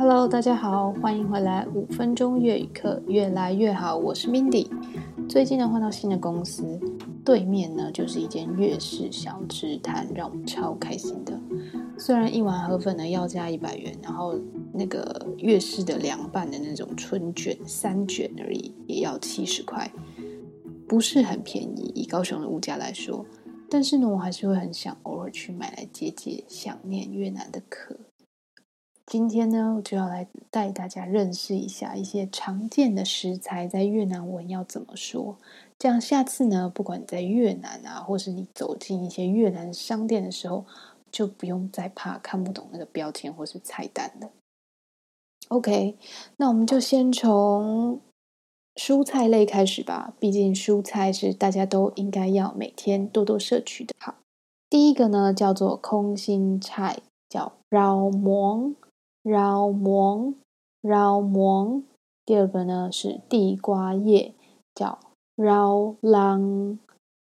Hello，大家好，欢迎回来五分钟粤语课，越来越好。我是 Mindy。最近呢，换到新的公司，对面呢就是一间粤式小吃摊，让我超开心的。虽然一碗河粉呢要加一百元，然后那个粤式的凉拌的那种春卷三卷而已，也要七十块，不是很便宜，以高雄的物价来说。但是呢，我还是会很想偶尔去买来解解想念越南的渴。今天呢，我就要来带大家认识一下一些常见的食材在越南文要怎么说。这样下次呢，不管在越南啊，或是你走进一些越南商店的时候，就不用再怕看不懂那个标签或是菜单了。OK，那我们就先从蔬菜类开始吧。毕竟蔬菜是大家都应该要每天多多摄取的。好，第一个呢叫做空心菜，叫 rau muống。绕馍，绕馍。第二个呢是地瓜叶，叫绕浪，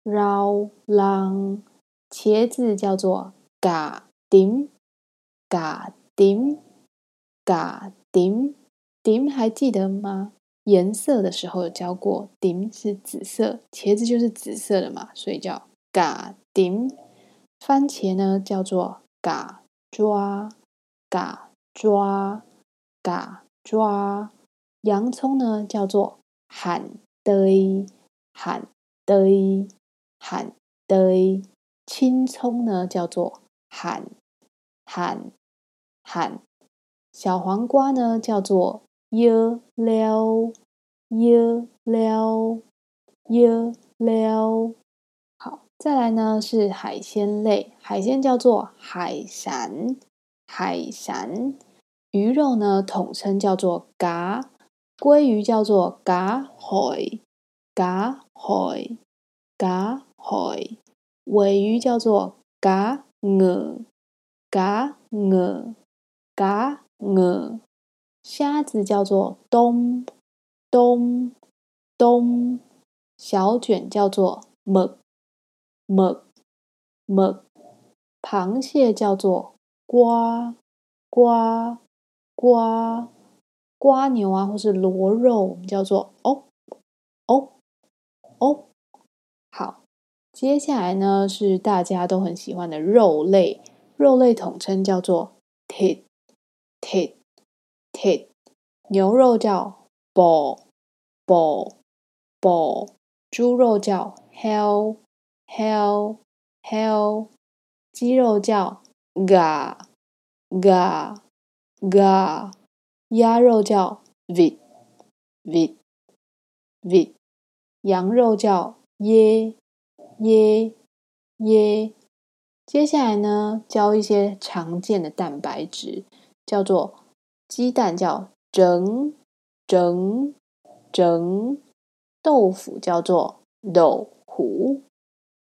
绕浪。茄子叫做嘎丁，嘎丁，嘎丁。丁还记得吗？颜色的时候有教过，丁是紫色，茄子就是紫色的嘛，所以叫嘎丁。番茄呢叫做嘎抓，嘎。抓，嘎抓，洋葱呢叫做喊堆，喊堆，喊堆，青葱呢叫做喊喊喊，小黄瓜呢叫做耶撩，耶撩，耶撩。好，再来呢是海鲜类，海鲜叫做海产。海产鱼肉呢，统称叫做蛤；鲑鱼叫做蛤海，蛤海，蛤海；鮪鱼叫做蛤蚵，蛤蚵，蛤蚵；虾子叫做东东东；小卷叫做 mực mực mực；螃蟹叫做瓜瓜瓜蜗牛啊，或是螺肉，我们叫做哦哦哦。好，接下来呢是大家都很喜欢的肉类，肉类统称叫做 thịt thịt thịt。牛肉叫 bò bò bò，猪肉叫 hell hell hell，鸡肉叫嘎嘎嘎鸭肉叫 vịt vịt vịt，羊肉叫 dê dê dê。接下来呢，教一些常见的蛋白质，叫做鸡蛋叫 trứng trứng trứng，豆腐叫做 đậu hũ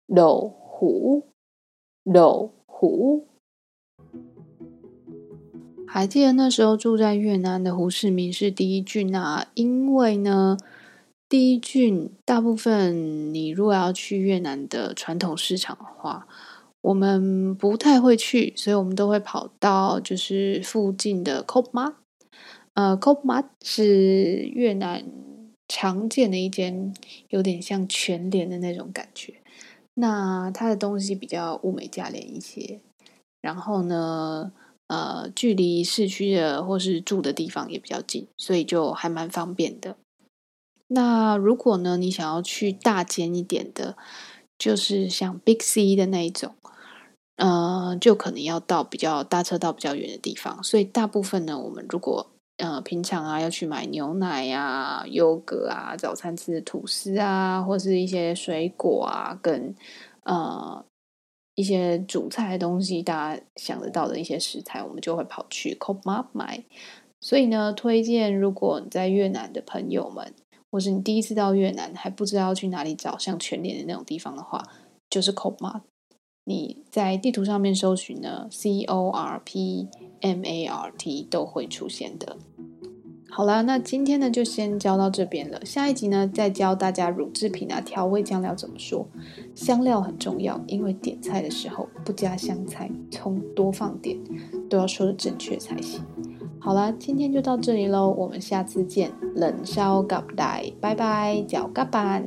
đậu hũ đậu hũ。还记得那时候住在越南的胡志明市第一郡啊，因为呢，第一郡大部分你如果要去越南的传统市场的话，我们不太会去，所以我们都会跑到就是附近的 Kop Mart。呃，Kop Mart 是越南常见的一间有点像全联的那种感觉，那它的东西比较物美价廉一些，然后呢，呃，距离市区的或是住的地方也比较近，所以就还蛮方便的。那如果呢，你想要去大间一点的，就是像 Big C 的那一种，呃，就可能要到比较搭车到比较远的地方。所以大部分呢，我们如果呃平常啊要去买牛奶啊、优格啊、早餐吃的吐司啊，或是一些水果啊，跟呃。一些煮菜的东西，大家想得到的一些食材，我们就会跑去 Kop Mart 买。所以呢，推荐如果你在越南的朋友们，或是你第一次到越南还不知道去哪里找像全联的那种地方的话，就是 Kop Mart。你在地图上面搜寻呢，C O R P M A R T 都会出现的。好啦，那今天呢就先教到这边了。下一集呢再教大家乳制品啊、调味酱料怎么说。香料很重要，因为点菜的时候不加香菜、葱，多放点，都要说的正确才行。好啦，今天就到这里喽，我们下次见。冷烧咖喱，拜拜，脚咖板。